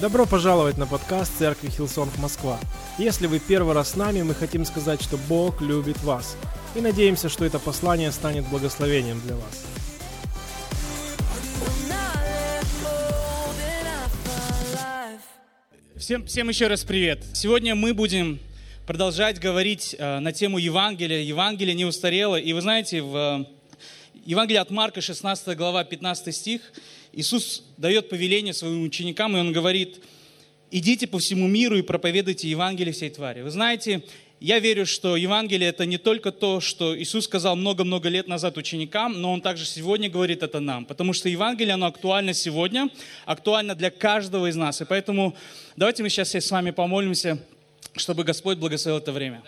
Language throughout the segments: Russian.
Добро пожаловать на подкаст Церкви Hillsong Москва. Если вы первый раз с нами, мы хотим сказать, что Бог любит вас. И надеемся, что это послание станет благословением для вас. Всем, всем еще раз привет. Сегодня мы будем продолжать говорить э, на тему Евангелия. Евангелие не устарело. И вы знаете, в э, Евангелии от Марка, 16 глава, 15 стих, Иисус дает повеление своим ученикам, и Он говорит, идите по всему миру и проповедуйте Евангелие всей твари. Вы знаете, я верю, что Евангелие это не только то, что Иисус сказал много-много лет назад ученикам, но Он также сегодня говорит это нам. Потому что Евангелие, оно актуально сегодня, актуально для каждого из нас. И поэтому давайте мы сейчас все с вами помолимся, чтобы Господь благословил это время.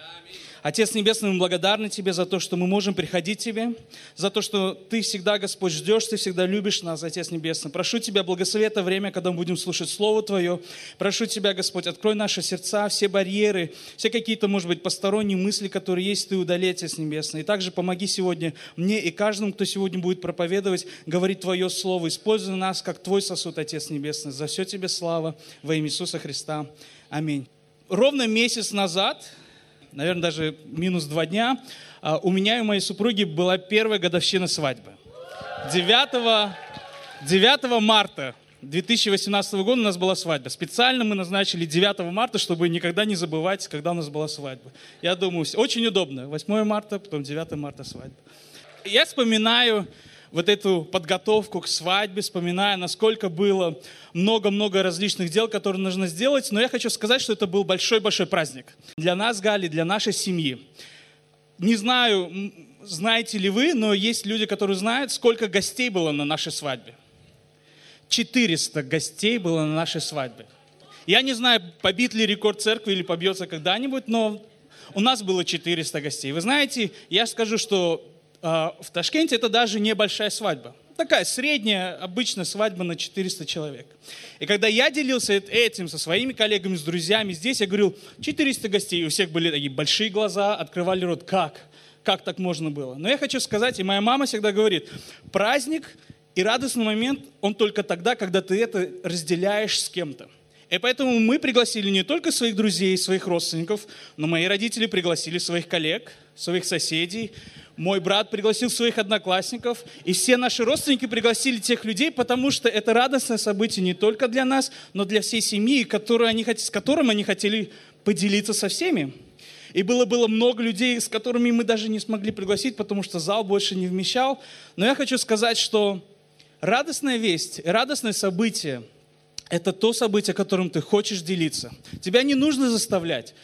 Отец Небесный, мы благодарны Тебе за то, что мы можем приходить к Тебе, за то, что Ты всегда, Господь, ждешь, Ты всегда любишь нас, Отец Небесный. Прошу Тебя, благослови это время, когда мы будем слушать Слово Твое. Прошу Тебя, Господь, открой наши сердца, все барьеры, все какие-то, может быть, посторонние мысли, которые есть, Ты удали, Отец Небесный. И также помоги сегодня мне и каждому, кто сегодня будет проповедовать, говорить Твое Слово. Используй нас, как Твой сосуд, Отец Небесный. За все Тебе слава во имя Иисуса Христа. Аминь. Ровно месяц назад наверное, даже минус два дня, а, у меня и моей супруги была первая годовщина свадьбы. 9, 9 марта 2018 года у нас была свадьба. Специально мы назначили 9 марта, чтобы никогда не забывать, когда у нас была свадьба. Я думаю, очень удобно. 8 марта, потом 9 марта свадьба. Я вспоминаю вот эту подготовку к свадьбе, вспоминая, насколько было много-много различных дел, которые нужно сделать. Но я хочу сказать, что это был большой-большой праздник. Для нас, Гали, для нашей семьи. Не знаю, знаете ли вы, но есть люди, которые знают, сколько гостей было на нашей свадьбе. 400 гостей было на нашей свадьбе. Я не знаю, побит ли рекорд церкви или побьется когда-нибудь, но у нас было 400 гостей. Вы знаете, я скажу, что в Ташкенте это даже небольшая свадьба. Такая средняя, обычная свадьба на 400 человек. И когда я делился этим со своими коллегами, с друзьями здесь, я говорил, 400 гостей, у всех были такие большие глаза, открывали рот. Как? Как так можно было? Но я хочу сказать, и моя мама всегда говорит, праздник и радостный момент, он только тогда, когда ты это разделяешь с кем-то. И поэтому мы пригласили не только своих друзей, своих родственников, но мои родители пригласили своих коллег, своих соседей, мой брат пригласил своих одноклассников, и все наши родственники пригласили тех людей, потому что это радостное событие не только для нас, но для всей семьи, они, с которым они хотели поделиться со всеми. И было, было много людей, с которыми мы даже не смогли пригласить, потому что зал больше не вмещал. Но я хочу сказать, что радостная весть, радостное событие – это то событие, которым ты хочешь делиться. Тебя не нужно заставлять.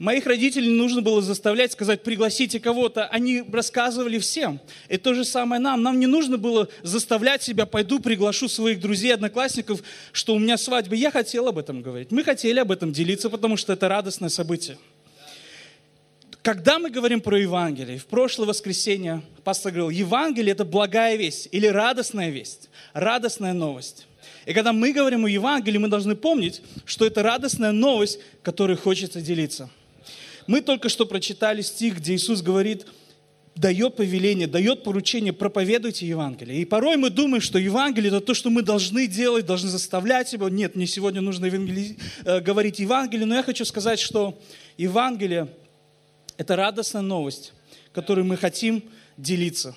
Моих родителей нужно было заставлять, сказать, пригласите кого-то. Они рассказывали всем. И то же самое нам. Нам не нужно было заставлять себя, пойду приглашу своих друзей, одноклассников, что у меня свадьба. Я хотел об этом говорить. Мы хотели об этом делиться, потому что это радостное событие. Когда мы говорим про Евангелие, в прошлое воскресенье пастор говорил, Евангелие – это благая весть или радостная весть, радостная новость. И когда мы говорим о Евангелии, мы должны помнить, что это радостная новость, которой хочется делиться – мы только что прочитали стих, где Иисус говорит, дает повеление, дает поручение, проповедуйте Евангелие. И порой мы думаем, что Евангелие – это то, что мы должны делать, должны заставлять себя. Нет, мне сегодня нужно евангели... Э, говорить Евангелие, но я хочу сказать, что Евангелие – это радостная новость, которой мы хотим делиться.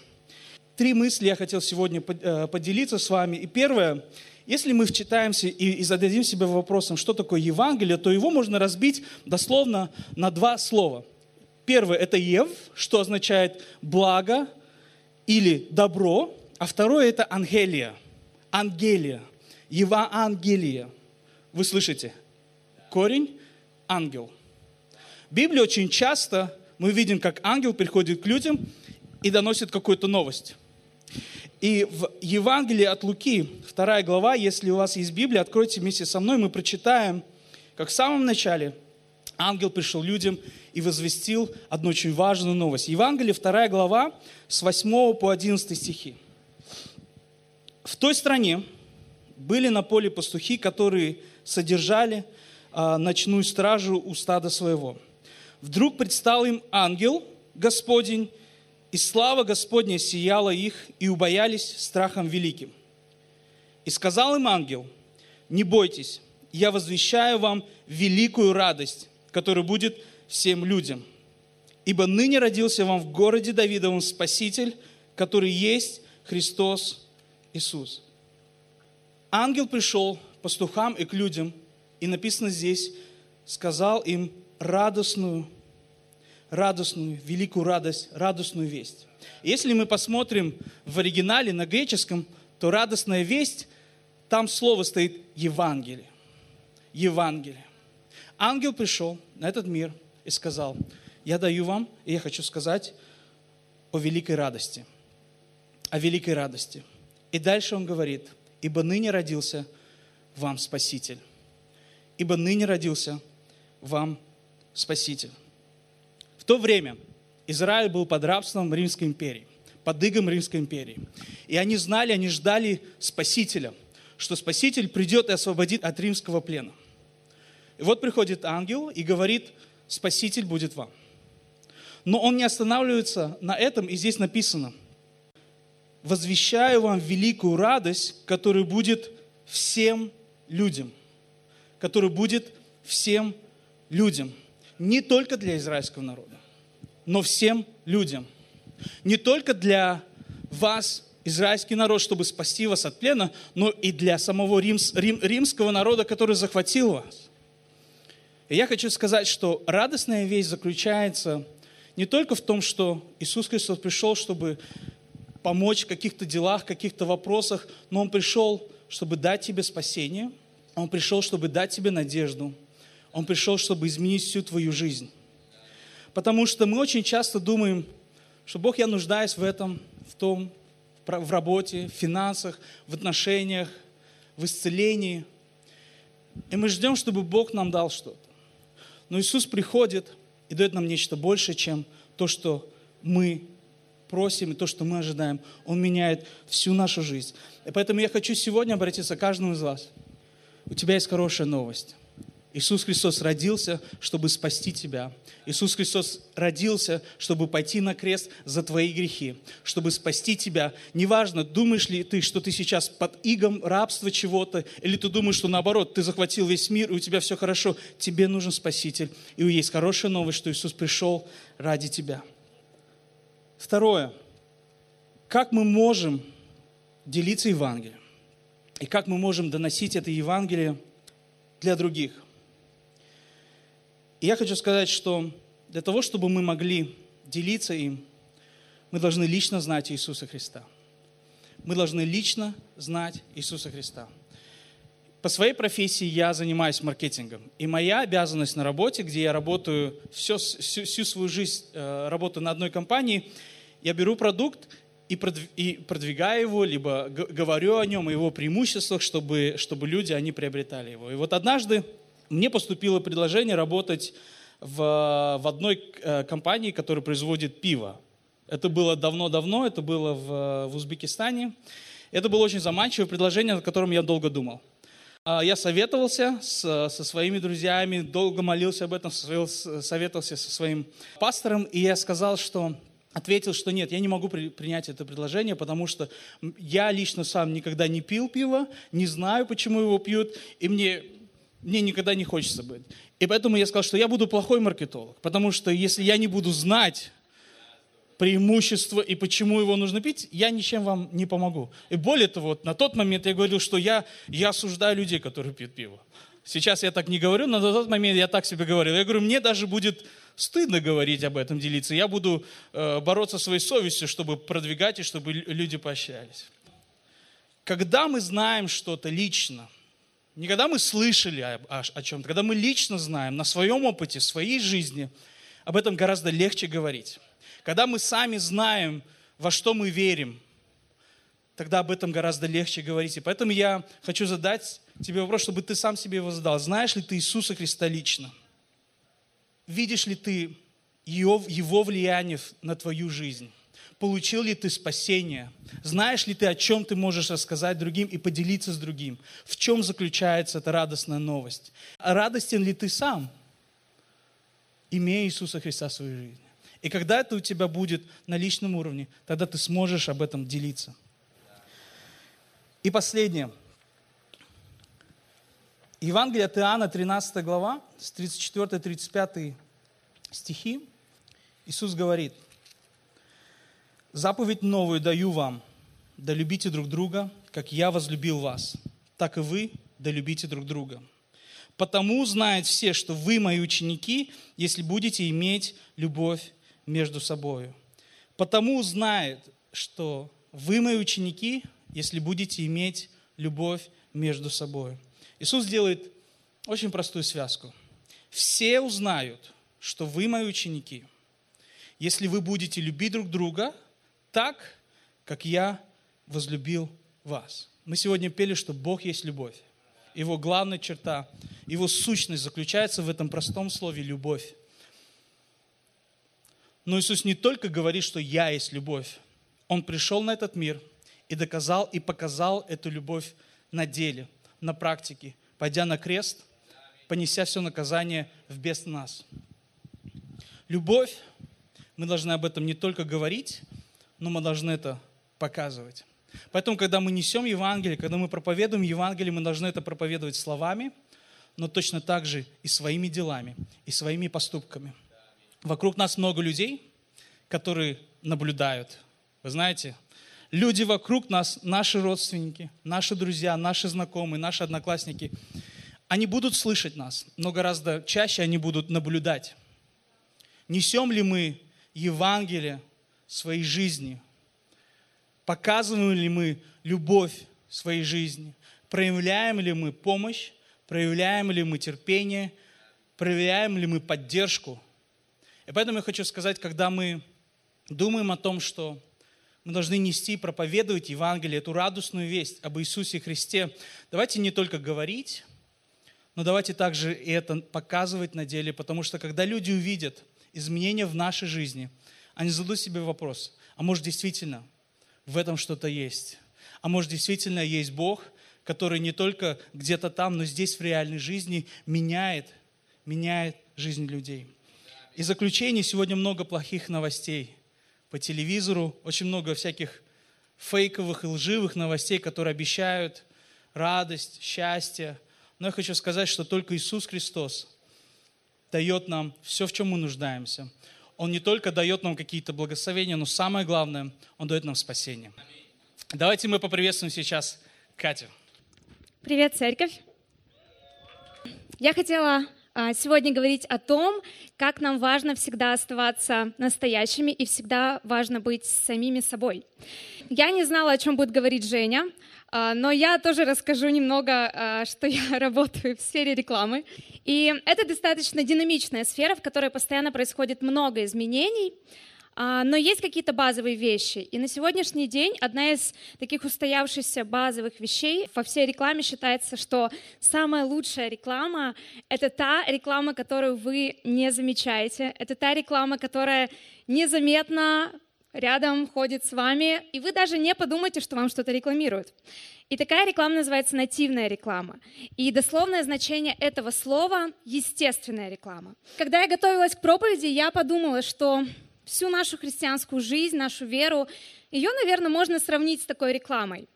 Три мысли я хотел сегодня э, поделиться с вами. И первое – если мы вчитаемся и, и зададим себе вопросом, что такое Евангелие, то его можно разбить дословно на два слова. Первое – это «ев», что означает «благо» или «добро», а второе – это «ангелия», «ангелия», «евангелие». Вы слышите? Корень – ангел. В Библии очень часто мы видим, как ангел приходит к людям и доносит какую-то новость. И в Евангелии от Луки, вторая глава, если у вас есть Библия, откройте вместе со мной, мы прочитаем, как в самом начале ангел пришел людям и возвестил одну очень важную новость. Евангелие, вторая глава, с 8 по 11 стихи. В той стране были на поле пастухи, которые содержали а, ночную стражу у стада своего. Вдруг предстал им ангел Господень, и слава Господня сияла их, и убоялись страхом великим. И сказал им ангел, не бойтесь, я возвещаю вам великую радость, которая будет всем людям. Ибо ныне родился вам в городе Давидовом Спаситель, который есть Христос Иисус. Ангел пришел пастухам и к людям, и написано здесь, сказал им радостную, радостную, великую радость, радостную весть. Если мы посмотрим в оригинале на греческом, то радостная весть, там слово стоит Евангелие. Евангелие. Ангел пришел на этот мир и сказал, я даю вам, и я хочу сказать о великой радости. О великой радости. И дальше он говорит, ибо ныне родился вам Спаситель. Ибо ныне родился вам Спаситель. То время Израиль был под рабством Римской империи, под игом Римской империи. И они знали, они ждали Спасителя, что Спаситель придет и освободит от римского плена. И вот приходит ангел и говорит, Спаситель будет вам. Но он не останавливается на этом, и здесь написано, возвещаю вам великую радость, которая будет всем людям. Которая будет всем людям. Не только для израильского народа, но всем людям. Не только для вас, израильский народ, чтобы спасти вас от плена, но и для самого римс, рим, римского народа, который захватил вас. И я хочу сказать, что радостная вещь заключается не только в том, что Иисус Христос пришел, чтобы помочь в каких-то делах, каких-то вопросах, но Он пришел, чтобы дать тебе спасение, Он пришел, чтобы дать тебе надежду, Он пришел, чтобы изменить всю твою жизнь. Потому что мы очень часто думаем, что Бог, я нуждаюсь в этом, в том, в работе, в финансах, в отношениях, в исцелении. И мы ждем, чтобы Бог нам дал что-то. Но Иисус приходит и дает нам нечто большее, чем то, что мы просим и то, что мы ожидаем. Он меняет всю нашу жизнь. И поэтому я хочу сегодня обратиться к каждому из вас. У тебя есть хорошая новость. Иисус Христос родился, чтобы спасти тебя. Иисус Христос родился, чтобы пойти на крест за твои грехи, чтобы спасти тебя. Неважно, думаешь ли ты, что ты сейчас под игом рабства чего-то, или ты думаешь, что наоборот, ты захватил весь мир, и у тебя все хорошо. Тебе нужен Спаситель. И есть хорошая новость, что Иисус пришел ради тебя. Второе. Как мы можем делиться Евангелием? И как мы можем доносить это Евангелие для других? И я хочу сказать, что для того, чтобы мы могли делиться им, мы должны лично знать Иисуса Христа. Мы должны лично знать Иисуса Христа. По своей профессии я занимаюсь маркетингом. И моя обязанность на работе, где я работаю все, всю, всю свою жизнь, э, работаю на одной компании, я беру продукт и продвигаю его, либо говорю о нем, о его преимуществах, чтобы, чтобы люди, они приобретали его. И вот однажды мне поступило предложение работать в, в одной э, компании, которая производит пиво. Это было давно-давно, это было в, в Узбекистане. Это было очень заманчивое предложение, о котором я долго думал. А, я советовался с, со своими друзьями, долго молился об этом, советовался со своим пастором, и я сказал, что ответил, что нет, я не могу при, принять это предложение, потому что я лично сам никогда не пил пиво, не знаю, почему его пьют, и мне мне никогда не хочется быть. И поэтому я сказал, что я буду плохой маркетолог, потому что если я не буду знать преимущества и почему его нужно пить, я ничем вам не помогу. И более того, вот на тот момент я говорил, что я, я осуждаю людей, которые пьют пиво. Сейчас я так не говорю, но на тот момент я так себе говорил. Я говорю, мне даже будет стыдно говорить об этом, делиться. Я буду э, бороться своей совестью, чтобы продвигать и чтобы люди поощрялись. Когда мы знаем что-то лично, не когда мы слышали о, о, о чем-то, когда мы лично знаем, на своем опыте, в своей жизни, об этом гораздо легче говорить. Когда мы сами знаем, во что мы верим, тогда об этом гораздо легче говорить. И поэтому я хочу задать тебе вопрос, чтобы ты сам себе его задал. Знаешь ли ты Иисуса Христа лично? Видишь ли ты его, его влияние на твою жизнь? Получил ли ты спасение? Знаешь ли ты, о чем ты можешь рассказать другим и поделиться с другим? В чем заключается эта радостная новость? Радостен ли ты сам, имея Иисуса Христа в своей жизни? И когда это у тебя будет на личном уровне, тогда ты сможешь об этом делиться. И последнее. Евангелие от Иоанна, 13 глава, с 34-35 стихи, Иисус говорит, «Заповедь новую даю вам, да любите друг друга, как я возлюбил вас, так и вы да любите друг друга. Потому знают все, что вы мои ученики, если будете иметь любовь между собой. Потому знают, что вы мои ученики, если будете иметь любовь между собой. Иисус делает очень простую связку. Все узнают, что вы мои ученики, если вы будете любить друг друга так, как я возлюбил вас. Мы сегодня пели, что Бог есть любовь. Его главная черта, его сущность заключается в этом простом слове «любовь». Но Иисус не только говорит, что «я есть любовь». Он пришел на этот мир и доказал и показал эту любовь на деле, на практике, пойдя на крест, понеся все наказание вместо нас. Любовь, мы должны об этом не только говорить, но мы должны это показывать. Поэтому, когда мы несем Евангелие, когда мы проповедуем Евангелие, мы должны это проповедовать словами, но точно так же и своими делами, и своими поступками. Вокруг нас много людей, которые наблюдают. Вы знаете, люди вокруг нас, наши родственники, наши друзья, наши знакомые, наши одноклассники, они будут слышать нас, но гораздо чаще они будут наблюдать. Несем ли мы Евангелие своей жизни? Показываем ли мы любовь своей жизни? Проявляем ли мы помощь? Проявляем ли мы терпение? Проявляем ли мы поддержку? И поэтому я хочу сказать, когда мы думаем о том, что мы должны нести и проповедовать Евангелие, эту радостную весть об Иисусе Христе, давайте не только говорить, но давайте также и это показывать на деле, потому что когда люди увидят изменения в нашей жизни, они зададут себе вопрос, а может действительно в этом что-то есть? А может действительно есть Бог, который не только где-то там, но здесь в реальной жизни меняет, меняет жизнь людей. И заключение, сегодня много плохих новостей по телевизору, очень много всяких фейковых и лживых новостей, которые обещают радость, счастье, но я хочу сказать, что только Иисус Христос дает нам все, в чем мы нуждаемся. Он не только дает нам какие-то благословения, но самое главное, Он дает нам спасение. Давайте мы поприветствуем сейчас Катю. Привет, церковь! Я хотела а, сегодня говорить о том, как нам важно всегда оставаться настоящими и всегда важно быть самими собой. Я не знала, о чем будет говорить Женя, но я тоже расскажу немного, а, что я работаю в сфере рекламы. И это достаточно динамичная сфера, в которой постоянно происходит много изменений, а, но есть какие-то базовые вещи. И на сегодняшний день одна из таких устоявшихся базовых вещей во всей рекламе считается, что самая лучшая реклама — это та реклама, которую вы не замечаете. Это та реклама, которая незаметно рядом ходит с вами, и вы даже не подумаете, что вам что-то рекламируют. И такая реклама называется нативная реклама. И дословное значение этого слова — естественная реклама. Когда я готовилась к проповеди, я подумала, что всю нашу христианскую жизнь, нашу веру, ее, наверное, можно сравнить с такой рекламой.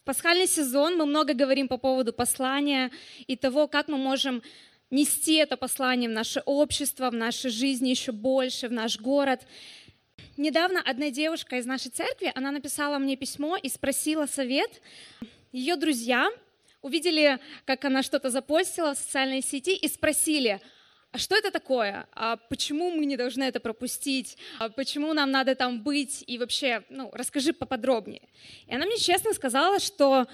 В пасхальный сезон мы много говорим по поводу послания и того, как мы можем нести это послание в наше общество, в нашей жизни еще больше, в наш город. Недавно одна девушка из нашей церкви, она написала мне письмо и спросила совет. Ее друзья увидели, как она что-то запостила в социальной сети и спросили, а что это такое? А почему мы не должны это пропустить? А почему нам надо там быть? И вообще, ну, расскажи поподробнее. И она мне честно сказала, что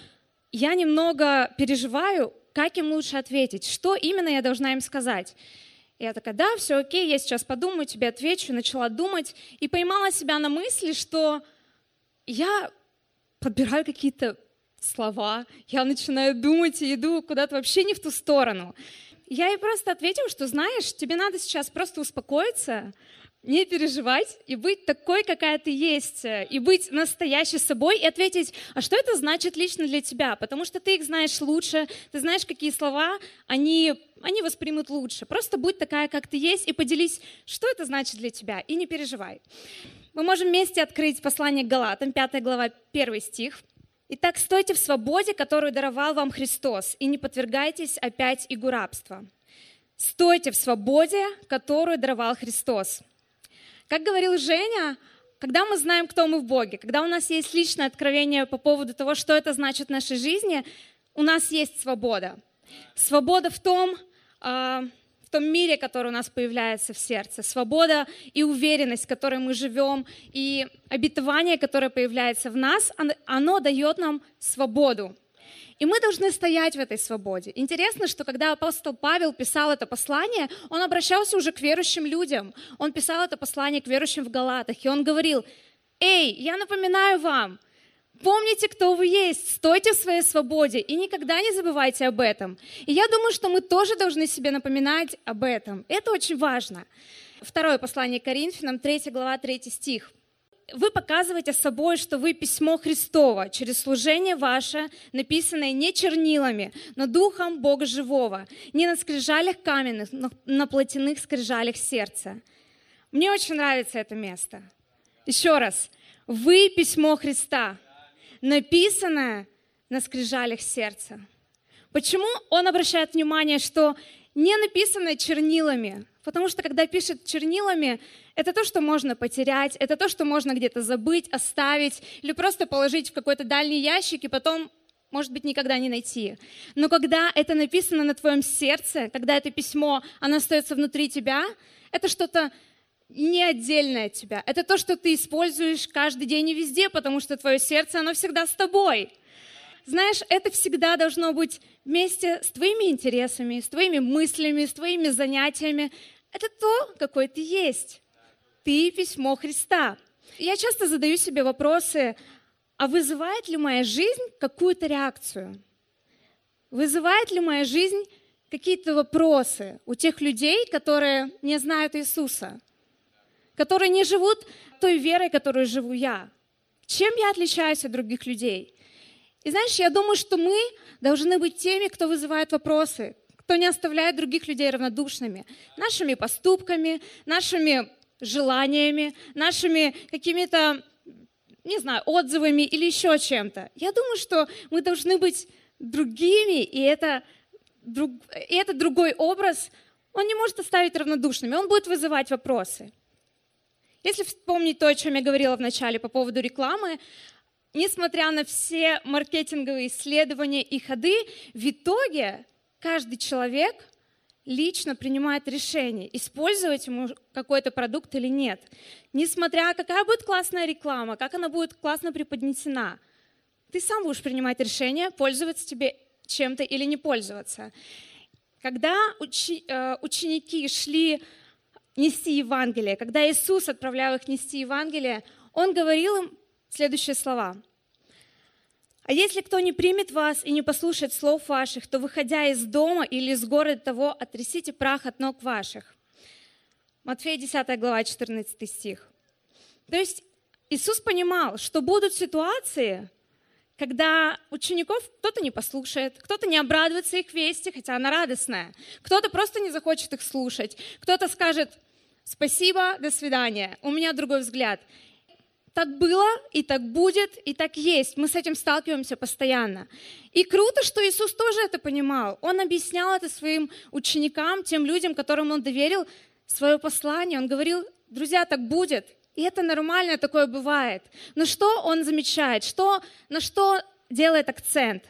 я немного переживаю, как им лучше ответить, что именно я должна им сказать. Я такая, да, все окей, я сейчас подумаю, тебе отвечу. Начала думать и поймала себя на мысли, что я подбираю какие-то слова, я начинаю думать и иду куда-то вообще не в ту сторону. Я ей просто ответила, что, знаешь, тебе надо сейчас просто успокоиться, не переживать и быть такой, какая ты есть, и быть настоящей собой, и ответить, а что это значит лично для тебя? Потому что ты их знаешь лучше, ты знаешь, какие слова они, они воспримут лучше. Просто будь такая, как ты есть, и поделись, что это значит для тебя, и не переживай. Мы можем вместе открыть послание к Галатам, 5 глава, 1 стих. Итак, стойте в свободе, которую даровал вам Христос, и не подвергайтесь опять игу рабства. Стойте в свободе, которую даровал Христос. Как говорил Женя, когда мы знаем, кто мы в Боге, когда у нас есть личное откровение по поводу того, что это значит в нашей жизни, у нас есть свобода. Свобода в том, в том мире, который у нас появляется в сердце. Свобода и уверенность, в которой мы живем, и обетование, которое появляется в нас, оно дает нам свободу. И мы должны стоять в этой свободе. Интересно, что когда апостол Павел писал это послание, он обращался уже к верующим людям. Он писал это послание к верующим в Галатах, и он говорил, «Эй, я напоминаю вам, Помните, кто вы есть, стойте в своей свободе и никогда не забывайте об этом. И я думаю, что мы тоже должны себе напоминать об этом. Это очень важно. Второе послание Коринфянам, 3 глава, 3 стих. Вы показываете собой, что вы письмо Христово через служение ваше, написанное не чернилами, но духом Бога живого, не на скрижалях каменных, но на плотяных скрижалях сердца. Мне очень нравится это место. Еще раз. Вы письмо Христа, написанное на скрижалях сердца. Почему он обращает внимание, что не написанное чернилами? Потому что когда пишет чернилами, это то, что можно потерять, это то, что можно где-то забыть, оставить или просто положить в какой-то дальний ящик и потом, может быть, никогда не найти. Но когда это написано на твоем сердце, когда это письмо, оно остается внутри тебя, это что-то не отдельное от тебя. Это то, что ты используешь каждый день и везде, потому что твое сердце, оно всегда с тобой. Знаешь, это всегда должно быть вместе с твоими интересами, с твоими мыслями, с твоими занятиями. Это то, какой ты есть. Ты письмо Христа. Я часто задаю себе вопросы, а вызывает ли моя жизнь какую-то реакцию? Вызывает ли моя жизнь какие-то вопросы у тех людей, которые не знают Иисуса? Которые не живут той верой, которую живу я. Чем я отличаюсь от других людей? И знаешь, я думаю, что мы должны быть теми, кто вызывает вопросы, кто не оставляет других людей равнодушными нашими поступками, нашими желаниями, нашими какими-то, не знаю, отзывами или еще чем-то. Я думаю, что мы должны быть другими, и это, друг, и этот другой образ, он не может оставить равнодушными, он будет вызывать вопросы. Если вспомнить то, о чем я говорила в начале по поводу рекламы, несмотря на все маркетинговые исследования и ходы, в итоге каждый человек лично принимает решение, использовать ему какой-то продукт или нет. Несмотря, какая будет классная реклама, как она будет классно преподнесена, ты сам будешь принимать решение, пользоваться тебе чем-то или не пользоваться. Когда учи, э, ученики шли нести Евангелие. Когда Иисус отправлял их нести Евангелие, Он говорил им следующие слова. «А если кто не примет вас и не послушает слов ваших, то, выходя из дома или из города того, отрясите прах от ног ваших». Матфея 10 глава, 14 стих. То есть Иисус понимал, что будут ситуации, когда учеников кто-то не послушает, кто-то не обрадуется их вести, хотя она радостная, кто-то просто не захочет их слушать, кто-то скажет, спасибо, до свидания, у меня другой взгляд. Так было, и так будет, и так есть. Мы с этим сталкиваемся постоянно. И круто, что Иисус тоже это понимал. Он объяснял это своим ученикам, тем людям, которым он доверил свое послание. Он говорил, друзья, так будет, и это нормально, такое бывает. Но что он замечает? Что, на что делает акцент?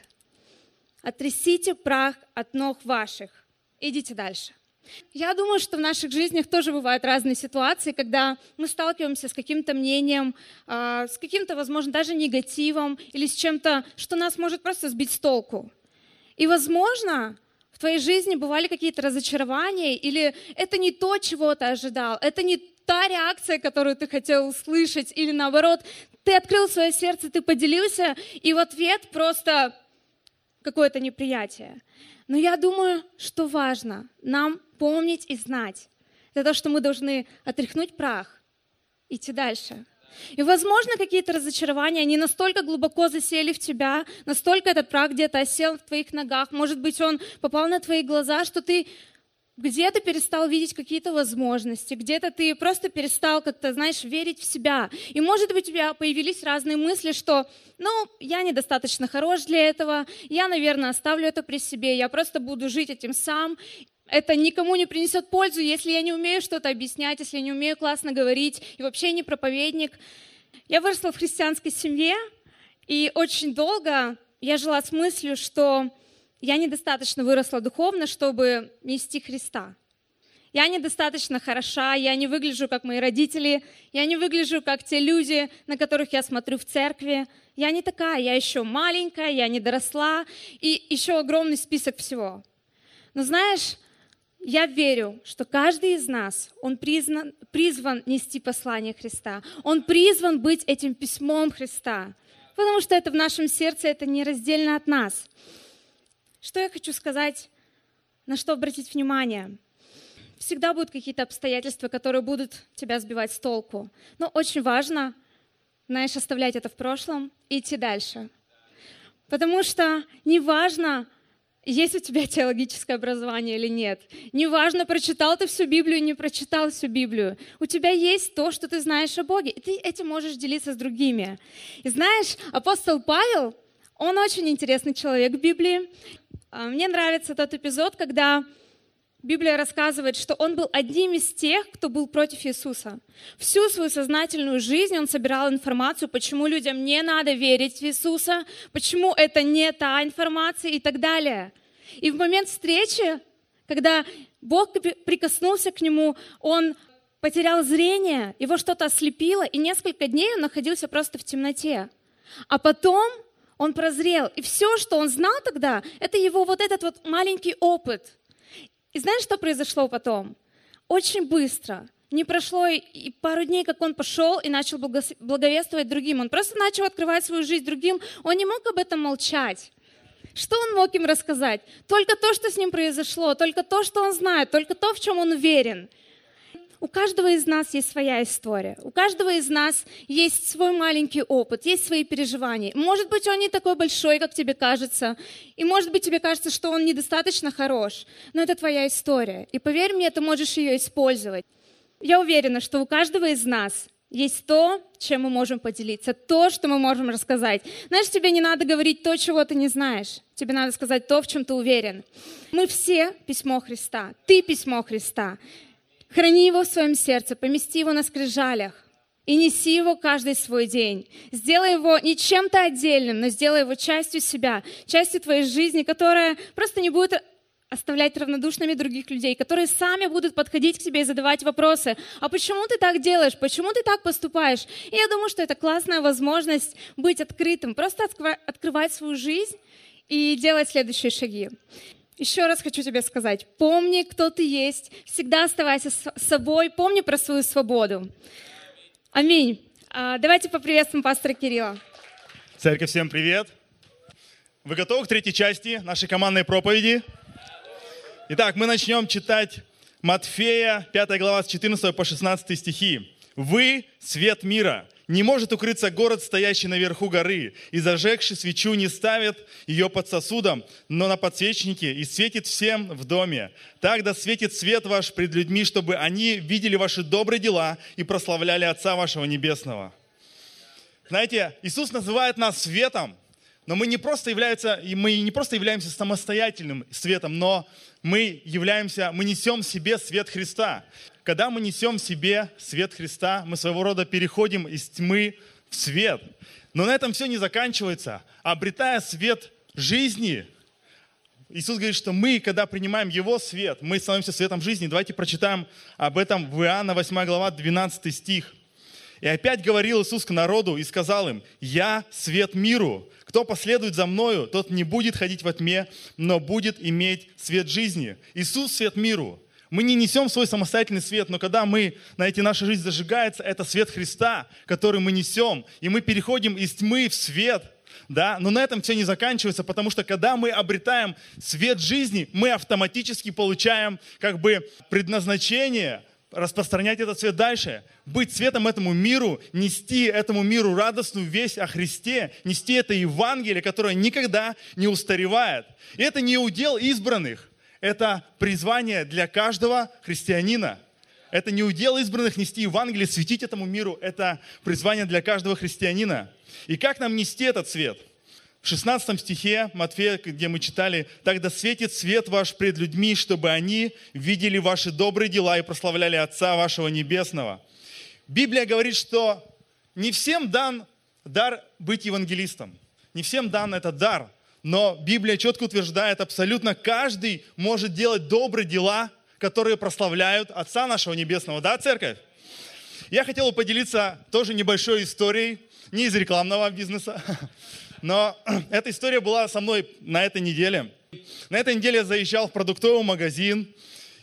Отрясите прах от ног ваших. Идите дальше. Я думаю, что в наших жизнях тоже бывают разные ситуации, когда мы сталкиваемся с каким-то мнением, а, с каким-то, возможно, даже негативом или с чем-то, что нас может просто сбить с толку. И, возможно, в твоей жизни бывали какие-то разочарования, или это не то, чего ты ожидал, это не та реакция, которую ты хотел услышать, или наоборот, ты открыл свое сердце, ты поделился, и в ответ просто какое-то неприятие. Но я думаю, что важно нам помнить и знать, это то, что мы должны отряхнуть прах, идти дальше. И, возможно, какие-то разочарования, они настолько глубоко засели в тебя, настолько этот прах где-то осел в твоих ногах, может быть, он попал на твои глаза, что ты где-то перестал видеть какие-то возможности, где-то ты просто перестал как-то, знаешь, верить в себя. И, может быть, у тебя появились разные мысли, что, ну, я недостаточно хорош для этого, я, наверное, оставлю это при себе, я просто буду жить этим сам. Это никому не принесет пользу, если я не умею что-то объяснять, если я не умею классно говорить, и вообще не проповедник. Я выросла в христианской семье, и очень долго я жила с мыслью, что я недостаточно выросла духовно, чтобы нести Христа. Я недостаточно хороша, я не выгляжу как мои родители, я не выгляжу как те люди, на которых я смотрю в церкви. Я не такая, я еще маленькая, я не доросла, и еще огромный список всего. Но знаешь, я верю, что каждый из нас, он признан, призван нести послание Христа. Он призван быть этим письмом Христа, потому что это в нашем сердце, это нераздельно от нас. Что я хочу сказать, на что обратить внимание? Всегда будут какие-то обстоятельства, которые будут тебя сбивать с толку. Но очень важно, знаешь, оставлять это в прошлом и идти дальше. Потому что неважно, есть у тебя теологическое образование или нет. Неважно, прочитал ты всю Библию, не прочитал всю Библию. У тебя есть то, что ты знаешь о Боге, и ты этим можешь делиться с другими. И знаешь, апостол Павел, он очень интересный человек в Библии. А, мне нравится тот эпизод, когда Библия рассказывает, что он был одним из тех, кто был против Иисуса. Всю свою сознательную жизнь он собирал информацию, почему людям не надо верить в Иисуса, почему это не та информация и так далее. И в момент встречи, когда Бог прикоснулся к нему, он потерял зрение, его что-то ослепило, и несколько дней он находился просто в темноте. А потом он прозрел. И все, что он знал тогда, это его вот этот вот маленький опыт. И знаешь, что произошло потом? Очень быстро. Не прошло и пару дней, как он пошел и начал благовествовать другим. Он просто начал открывать свою жизнь другим. Он не мог об этом молчать. Что он мог им рассказать? Только то, что с ним произошло, только то, что он знает, только то, в чем он уверен. У каждого из нас есть своя история, у каждого из нас есть свой маленький опыт, есть свои переживания. Может быть, он не такой большой, как тебе кажется, и может быть, тебе кажется, что он недостаточно хорош, но это твоя история. И поверь мне, ты можешь ее использовать. Я уверена, что у каждого из нас есть то, чем мы можем поделиться, то, что мы можем рассказать. Знаешь, тебе не надо говорить то, чего ты не знаешь. Тебе надо сказать то, в чем ты уверен. Мы все письмо Христа. Ты письмо Христа. Храни его в своем сердце, помести его на скрижалях и неси его каждый свой день. Сделай его не чем-то отдельным, но сделай его частью себя, частью твоей жизни, которая просто не будет оставлять равнодушными других людей, которые сами будут подходить к тебе и задавать вопросы. А почему ты так делаешь? Почему ты так поступаешь? И я думаю, что это классная возможность быть открытым, просто открывать свою жизнь и делать следующие шаги. Еще раз хочу тебе сказать, помни, кто ты есть, всегда оставайся с собой, помни про свою свободу. Аминь. А, давайте поприветствуем пастора Кирилла. Церковь, всем привет. Вы готовы к третьей части нашей командной проповеди? Итак, мы начнем читать Матфея, 5 глава, с 14 по 16 стихи. «Вы – свет мира. Не может укрыться город, стоящий наверху горы, и зажегший свечу не ставит ее под сосудом, но на подсвечнике, и светит всем в доме. Так да светит свет ваш пред людьми, чтобы они видели ваши добрые дела и прославляли Отца вашего Небесного». Знаете, Иисус называет нас светом, но мы не просто являемся, мы не просто являемся самостоятельным светом, но мы являемся, мы несем в себе свет Христа. Когда мы несем в себе свет Христа, мы своего рода переходим из тьмы в свет. Но на этом все не заканчивается. Обретая свет жизни, Иисус говорит, что мы, когда принимаем Его свет, мы становимся светом жизни. Давайте прочитаем об этом в Иоанна 8 глава, 12 стих. И опять говорил Иисус к народу и сказал им, «Я свет миру. Кто последует за мною, тот не будет ходить во тьме, но будет иметь свет жизни». Иисус – свет миру. Мы не несем свой самостоятельный свет, но когда мы, знаете, наша жизнь зажигается, это свет Христа, который мы несем, и мы переходим из тьмы в свет – да, но на этом все не заканчивается, потому что когда мы обретаем свет жизни, мы автоматически получаем как бы предназначение распространять этот свет дальше, быть светом этому миру, нести этому миру радостную весть о Христе, нести это Евангелие, которое никогда не устаревает. И это не удел избранных, это призвание для каждого христианина. Это не удел избранных нести Евангелие, светить этому миру. Это призвание для каждого христианина. И как нам нести этот свет? В 16 стихе Матфея, где мы читали, «Тогда светит свет ваш пред людьми, чтобы они видели ваши добрые дела и прославляли Отца вашего Небесного». Библия говорит, что не всем дан дар быть евангелистом. Не всем дан этот дар. Но Библия четко утверждает, абсолютно каждый может делать добрые дела, которые прославляют Отца нашего Небесного. Да, церковь? Я хотел бы поделиться тоже небольшой историей, не из рекламного бизнеса, но эта история была со мной на этой неделе. На этой неделе я заезжал в продуктовый магазин,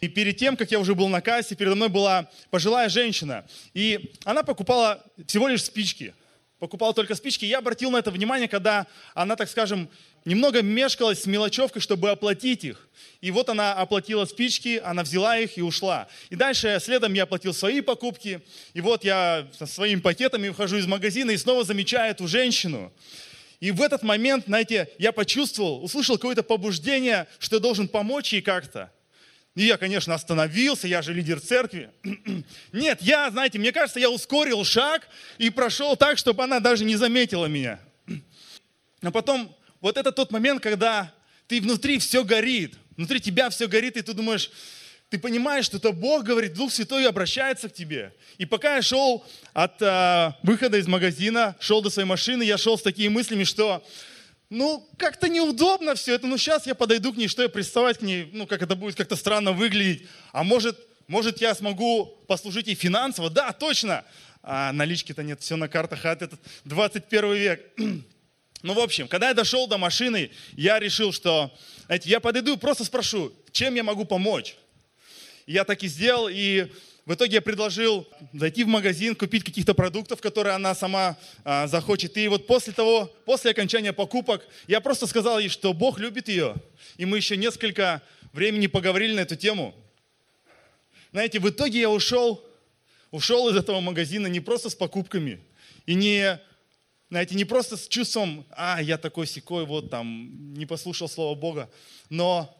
и перед тем, как я уже был на кассе, передо мной была пожилая женщина. И она покупала всего лишь спички. Покупала только спички. Я обратил на это внимание, когда она, так скажем, немного мешкалась с мелочевкой, чтобы оплатить их. И вот она оплатила спички, она взяла их и ушла. И дальше следом я оплатил свои покупки. И вот я со своими пакетами выхожу из магазина и снова замечаю эту женщину. И в этот момент, знаете, я почувствовал, услышал какое-то побуждение, что я должен помочь ей как-то. И я, конечно, остановился, я же лидер церкви. Нет, я, знаете, мне кажется, я ускорил шаг и прошел так, чтобы она даже не заметила меня. А потом вот это тот момент, когда ты внутри все горит, внутри тебя все горит, и ты думаешь, ты понимаешь, что это Бог говорит, Дух Святой обращается к тебе. И пока я шел от э, выхода из магазина, шел до своей машины, я шел с такими мыслями, что ну, как-то неудобно все это, ну, сейчас я подойду к ней, что я приставать к ней, ну, как это будет как-то странно выглядеть. А может, может я смогу послужить ей финансово? Да, точно. А налички-то нет, все на картах, а этот 21 век. Ну, в общем, когда я дошел до машины, я решил, что, знаете, я подойду и просто спрошу, чем я могу помочь. Я так и сделал, и в итоге я предложил зайти в магазин, купить каких-то продуктов, которые она сама а, захочет. И вот после того, после окончания покупок, я просто сказал ей, что Бог любит ее. И мы еще несколько времени поговорили на эту тему. Знаете, в итоге я ушел, ушел из этого магазина не просто с покупками, и не знаете, не просто с чувством, а, я такой секой, вот там, не послушал Слова Бога, но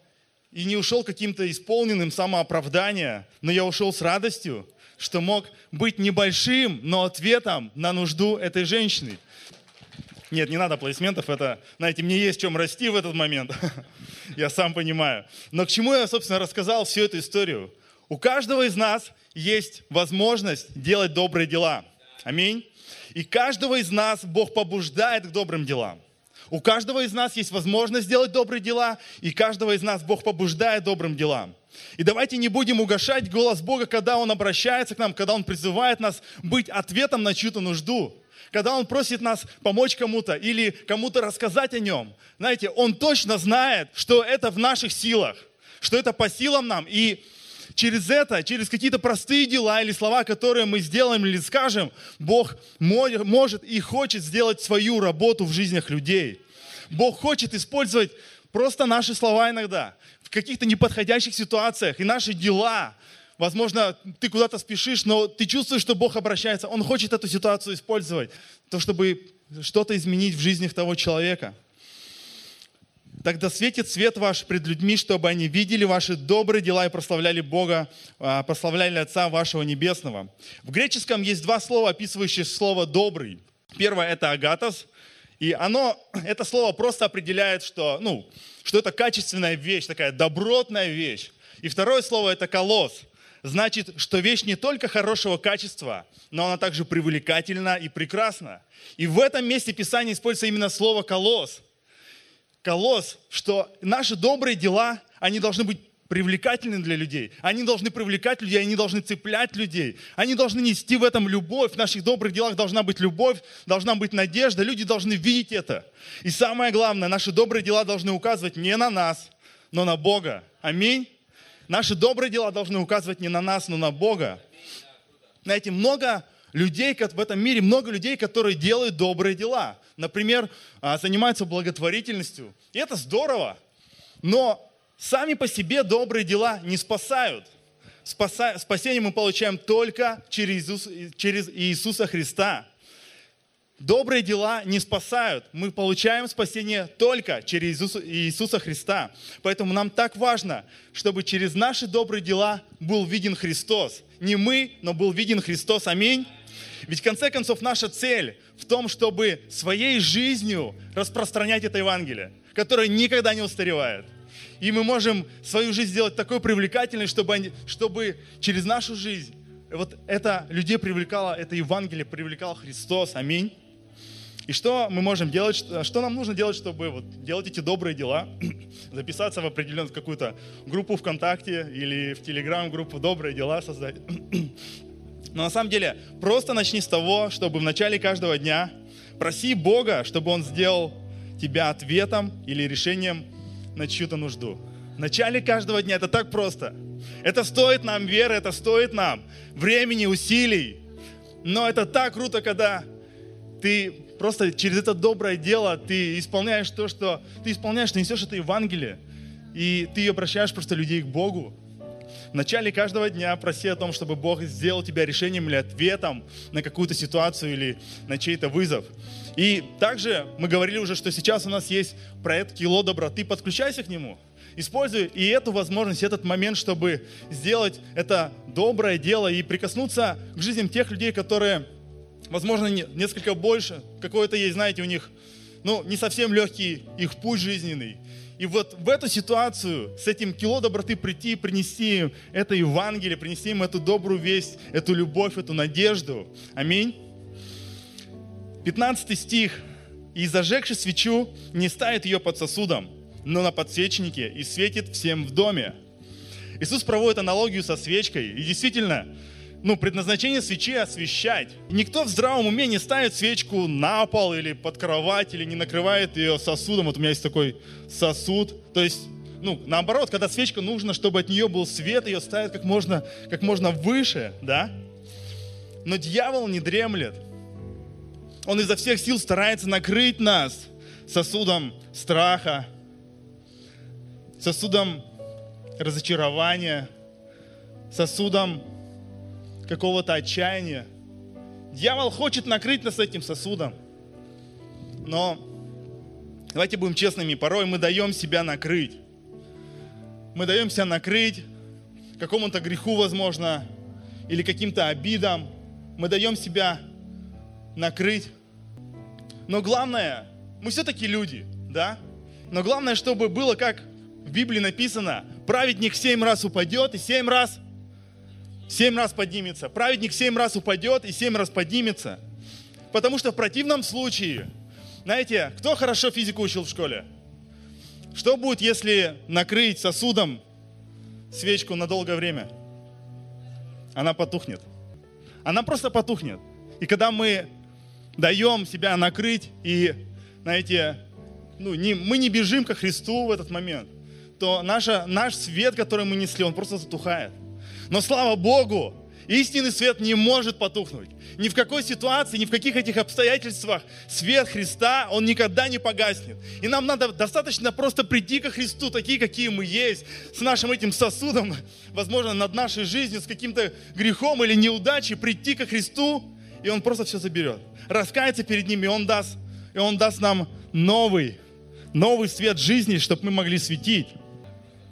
и не ушел каким-то исполненным самооправдания, но я ушел с радостью, что мог быть небольшим, но ответом на нужду этой женщины. Нет, не надо аплодисментов, это, знаете, мне есть чем расти в этот момент, я сам понимаю. Но к чему я, собственно, рассказал всю эту историю? У каждого из нас есть возможность делать добрые дела. Аминь. И каждого из нас Бог побуждает к добрым делам. У каждого из нас есть возможность сделать добрые дела, и каждого из нас Бог побуждает добрым делам. И давайте не будем угошать голос Бога, когда Он обращается к нам, когда Он призывает нас быть ответом на чью-то нужду. Когда Он просит нас помочь кому-то или кому-то рассказать о Нем. Знаете, Он точно знает, что это в наших силах, что это по силам нам. И через это, через какие-то простые дела или слова, которые мы сделаем или скажем, Бог может и хочет сделать свою работу в жизнях людей. Бог хочет использовать просто наши слова иногда в каких-то неподходящих ситуациях и наши дела. Возможно, ты куда-то спешишь, но ты чувствуешь, что Бог обращается. Он хочет эту ситуацию использовать, то чтобы что-то изменить в жизнях того человека. Тогда светит свет ваш пред людьми, чтобы они видели ваши добрые дела и прославляли Бога, а, прославляли Отца вашего Небесного. В греческом есть два слова, описывающие слово «добрый». Первое – это «агатос», и оно, это слово просто определяет, что, ну, что это качественная вещь, такая добротная вещь. И второе слово – это «колос». Значит, что вещь не только хорошего качества, но она также привлекательна и прекрасна. И в этом месте Писания используется именно слово «колос», колосс, что наши добрые дела, они должны быть привлекательны для людей. Они должны привлекать людей, они должны цеплять людей. Они должны нести в этом любовь. В наших добрых делах должна быть любовь, должна быть надежда. Люди должны видеть это. И самое главное, наши добрые дела должны указывать не на нас, но на Бога. Аминь. Наши добрые дела должны указывать не на нас, но на Бога. Знаете, много людей в этом мире, много людей, которые делают добрые дела. Например, а, занимаются благотворительностью. И это здорово. Но сами по себе добрые дела не спасают. Спасение мы получаем только через Иисуса Христа. добрые дела не спасают. Мы получаем спасение только через Иисуса, Иисуса Христа. Поэтому нам так важно, чтобы через наши добрые дела был виден Христос. Не мы, но был виден Христос. Аминь. Ведь в конце концов наша цель в том, чтобы своей жизнью распространять это Евангелие, которое никогда не устаревает. И мы можем свою жизнь сделать такой привлекательной, чтобы, они, чтобы через нашу жизнь вот это людей привлекало, это Евангелие привлекал Христос. Аминь. И что мы можем делать, что нам нужно делать, чтобы вот делать эти добрые дела, записаться в определенную какую-то группу ВКонтакте или в Телеграм-группу «Добрые дела» создать. Но на самом деле просто начни с того, чтобы в начале каждого дня проси Бога, чтобы Он сделал тебя ответом или решением на чью-то нужду. В начале каждого дня это так просто. Это стоит нам веры, это стоит нам времени, усилий. Но это так круто, когда ты просто через это доброе дело ты исполняешь то, что ты исполняешь, ты несешь это Евангелие, и ты обращаешь просто людей к Богу. В начале каждого дня проси о том, чтобы Бог сделал тебя решением или ответом на какую-то ситуацию или на чей-то вызов. И также мы говорили уже, что сейчас у нас есть проект «Кило доброты». Подключайся к нему. Используй и эту возможность, этот момент, чтобы сделать это доброе дело и прикоснуться к жизням тех людей, которые, возможно, несколько больше, какой-то есть, знаете, у них, ну, не совсем легкий их путь жизненный. И вот в эту ситуацию, с этим кило доброты прийти, принести им это Евангелие, принести им эту добрую весть, эту любовь, эту надежду. Аминь. 15 стих. «И зажегши свечу, не ставит ее под сосудом, но на подсвечнике и светит всем в доме». Иисус проводит аналогию со свечкой. И действительно, ну, предназначение свечи освещать. Никто в здравом уме не ставит свечку на пол или под кровать, или не накрывает ее сосудом. Вот у меня есть такой сосуд. То есть, ну, наоборот, когда свечка нужно, чтобы от нее был свет, ее ставят как можно, как можно выше, да? Но дьявол не дремлет. Он изо всех сил старается накрыть нас сосудом страха, сосудом разочарования, сосудом какого-то отчаяния. Дьявол хочет накрыть нас этим сосудом. Но давайте будем честными, порой мы даем себя накрыть. Мы даем себя накрыть какому-то греху, возможно, или каким-то обидам. Мы даем себя накрыть. Но главное, мы все-таки люди, да? Но главное, чтобы было, как в Библии написано, праведник семь раз упадет и семь раз семь раз поднимется. Праведник семь раз упадет и семь раз поднимется. Потому что в противном случае, знаете, кто хорошо физику учил в школе? Что будет, если накрыть сосудом свечку на долгое время? Она потухнет. Она просто потухнет. И когда мы даем себя накрыть и, знаете, ну, не, мы не бежим ко Христу в этот момент, то наша, наш свет, который мы несли, он просто затухает. Но слава Богу, истинный свет не может потухнуть. Ни в какой ситуации, ни в каких этих обстоятельствах свет Христа, он никогда не погаснет. И нам надо достаточно просто прийти ко Христу, такие, какие мы есть, с нашим этим сосудом, возможно, над нашей жизнью, с каким-то грехом или неудачей, прийти ко Христу, и Он просто все заберет. Раскаяться перед Ним, и Он даст, и Он даст нам новый, новый свет жизни, чтобы мы могли светить.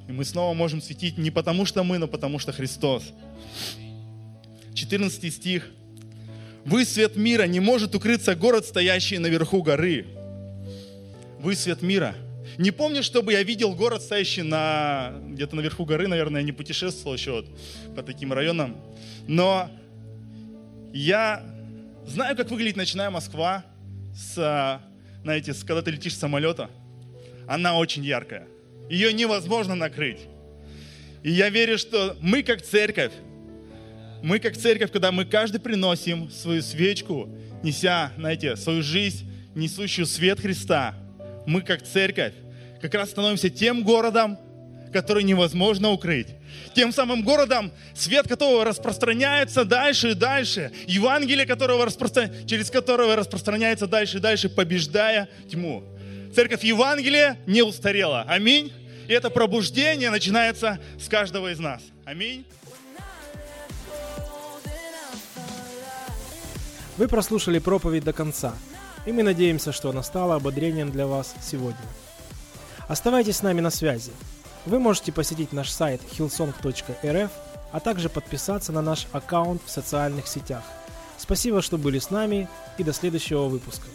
И мы снова можем светить не потому, что мы, но потому, что Христос. 14 стих. «Вы свет мира, не может укрыться город, стоящий наверху горы». Вы свет мира. Не помню, чтобы я видел город, стоящий на, где-то наверху горы, наверное, я не путешествовал еще вот по таким районам. Но я знаю, как выглядит ночная Москва, с, знаете, когда ты летишь с самолета. Она очень яркая. Ее невозможно накрыть. И я верю, что мы как церковь, мы как церковь, когда мы каждый приносим свою свечку, неся, знаете, свою жизнь, несущую свет Христа, мы как церковь как раз становимся тем городом, который невозможно укрыть. Тем самым городом, свет которого распространяется дальше и дальше. Евангелие, которого распростран... через которого распространяется дальше и дальше, побеждая тьму. Церковь Евангелия не устарела. Аминь. И это пробуждение начинается с каждого из нас. Аминь. Вы прослушали проповедь до конца. И мы надеемся, что она стала ободрением для вас сегодня. Оставайтесь с нами на связи. Вы можете посетить наш сайт hillsong.rf, а также подписаться на наш аккаунт в социальных сетях. Спасибо, что были с нами и до следующего выпуска.